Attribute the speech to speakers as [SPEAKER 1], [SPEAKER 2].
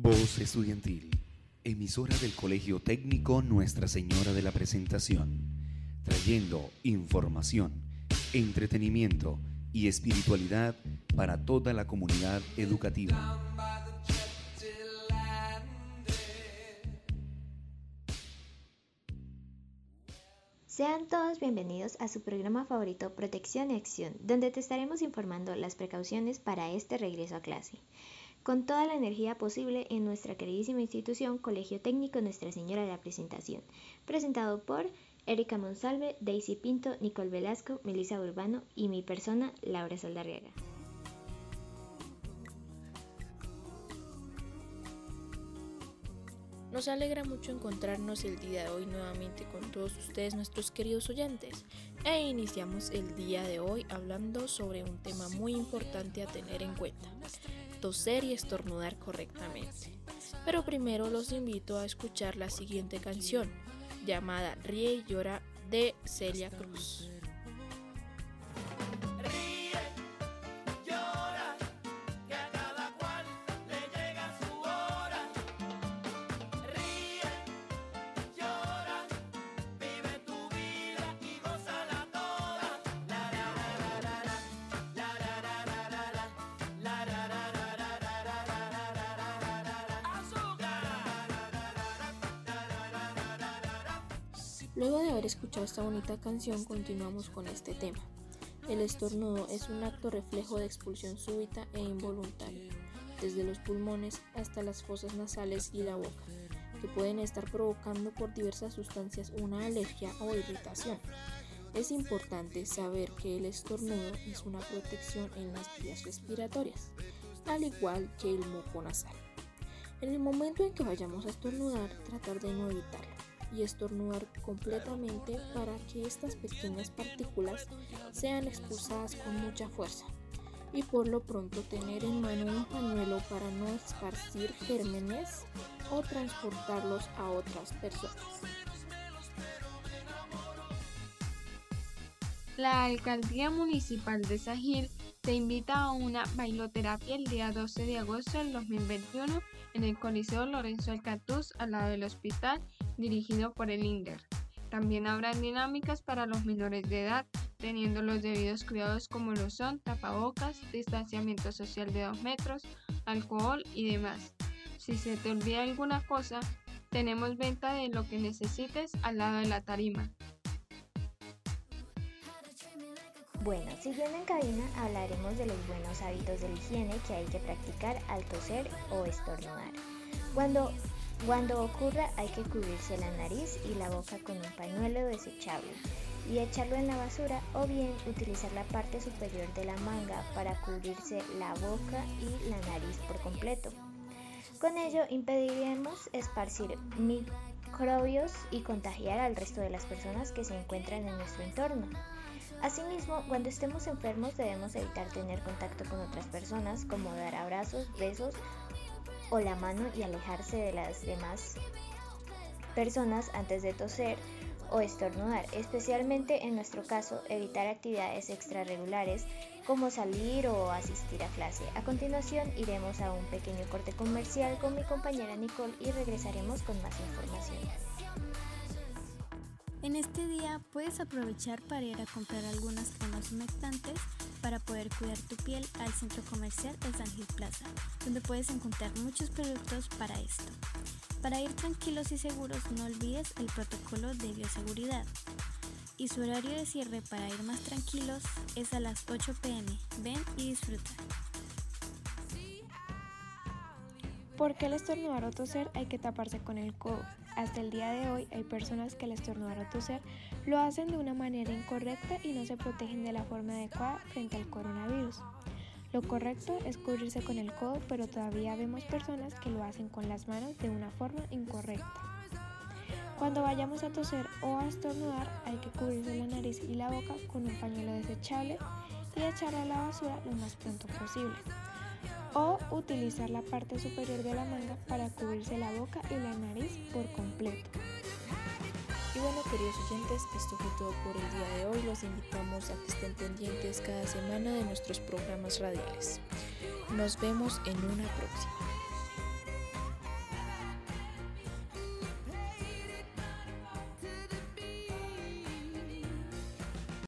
[SPEAKER 1] Voz Estudiantil, emisora del Colegio Técnico Nuestra Señora de la Presentación, trayendo información, entretenimiento y espiritualidad para toda la comunidad educativa.
[SPEAKER 2] Sean todos bienvenidos a su programa favorito Protección y Acción, donde te estaremos informando las precauciones para este regreso a clase con toda la energía posible en nuestra queridísima institución Colegio Técnico Nuestra Señora de la Presentación, presentado por Erika Monsalve, Daisy Pinto, Nicole Velasco, Melissa Urbano y mi persona, Laura Saldarriaga.
[SPEAKER 3] Nos alegra mucho encontrarnos el día de hoy nuevamente con todos ustedes, nuestros queridos oyentes. E iniciamos el día de hoy hablando sobre un tema muy importante a tener en cuenta toser y estornudar correctamente. Pero primero los invito a escuchar la siguiente canción, llamada Ríe y llora de Celia Cruz. Luego de haber escuchado esta bonita canción, continuamos con este tema. El estornudo es un acto reflejo de expulsión súbita e involuntaria, desde los pulmones hasta las fosas nasales y la boca, que pueden estar provocando por diversas sustancias una alergia o irritación. Es importante saber que el estornudo es una protección en las vías respiratorias, al igual que el moco nasal. En el momento en que vayamos a estornudar, tratar de no evitarlo y estornudar completamente para que estas pequeñas partículas sean expulsadas con mucha fuerza y por lo pronto tener en mano un pañuelo para no esparcir gérmenes o transportarlos a otras personas.
[SPEAKER 4] La Alcaldía Municipal de Sajil te invita a una bailoterapia el día 12 de agosto del 2021 en el Coliseo Lorenzo Alcatuz al lado del hospital dirigido por el INDER. También habrá dinámicas para los menores de edad, teniendo los debidos cuidados como lo son tapabocas, distanciamiento social de 2 metros, alcohol y demás. Si se te olvida alguna cosa, tenemos venta de lo que necesites al lado de la tarima.
[SPEAKER 2] Bueno, siguiendo en cabina hablaremos de los buenos hábitos de higiene que hay que practicar al toser o estornudar. Cuando cuando ocurra hay que cubrirse la nariz y la boca con un pañuelo desechable y echarlo en la basura o bien utilizar la parte superior de la manga para cubrirse la boca y la nariz por completo. Con ello impediremos esparcir microbios y contagiar al resto de las personas que se encuentran en nuestro entorno. Asimismo, cuando estemos enfermos debemos evitar tener contacto con otras personas como dar abrazos, besos o la mano y alejarse de las demás personas antes de toser o estornudar, especialmente en nuestro caso evitar actividades extrarregulares como salir o asistir a clase. A continuación iremos a un pequeño corte comercial con mi compañera Nicole y regresaremos con más información.
[SPEAKER 5] En este día puedes aprovechar para ir a comprar algunas cremas humectantes para poder cuidar tu piel al centro comercial El San Gil Plaza, donde puedes encontrar muchos productos para esto. Para ir tranquilos y seguros no olvides el protocolo de bioseguridad. Y su horario de cierre para ir más tranquilos es a las 8 pm. Ven y disfruta.
[SPEAKER 6] Porque al estornudar o toser hay que taparse con el codo. Hasta el día de hoy hay personas que al estornudar o toser lo hacen de una manera incorrecta y no se protegen de la forma adecuada frente al coronavirus. Lo correcto es cubrirse con el codo, pero todavía vemos personas que lo hacen con las manos de una forma incorrecta. Cuando vayamos a toser o a estornudar hay que cubrirse la nariz y la boca con un pañuelo desechable y echarlo a la basura lo más pronto posible o utilizar la parte superior de la manga para cubrirse la boca y la nariz por completo.
[SPEAKER 3] Y bueno, queridos oyentes, esto fue todo por el día de hoy. Los invitamos a que estén pendientes cada semana de nuestros programas radiales. Nos vemos en una próxima.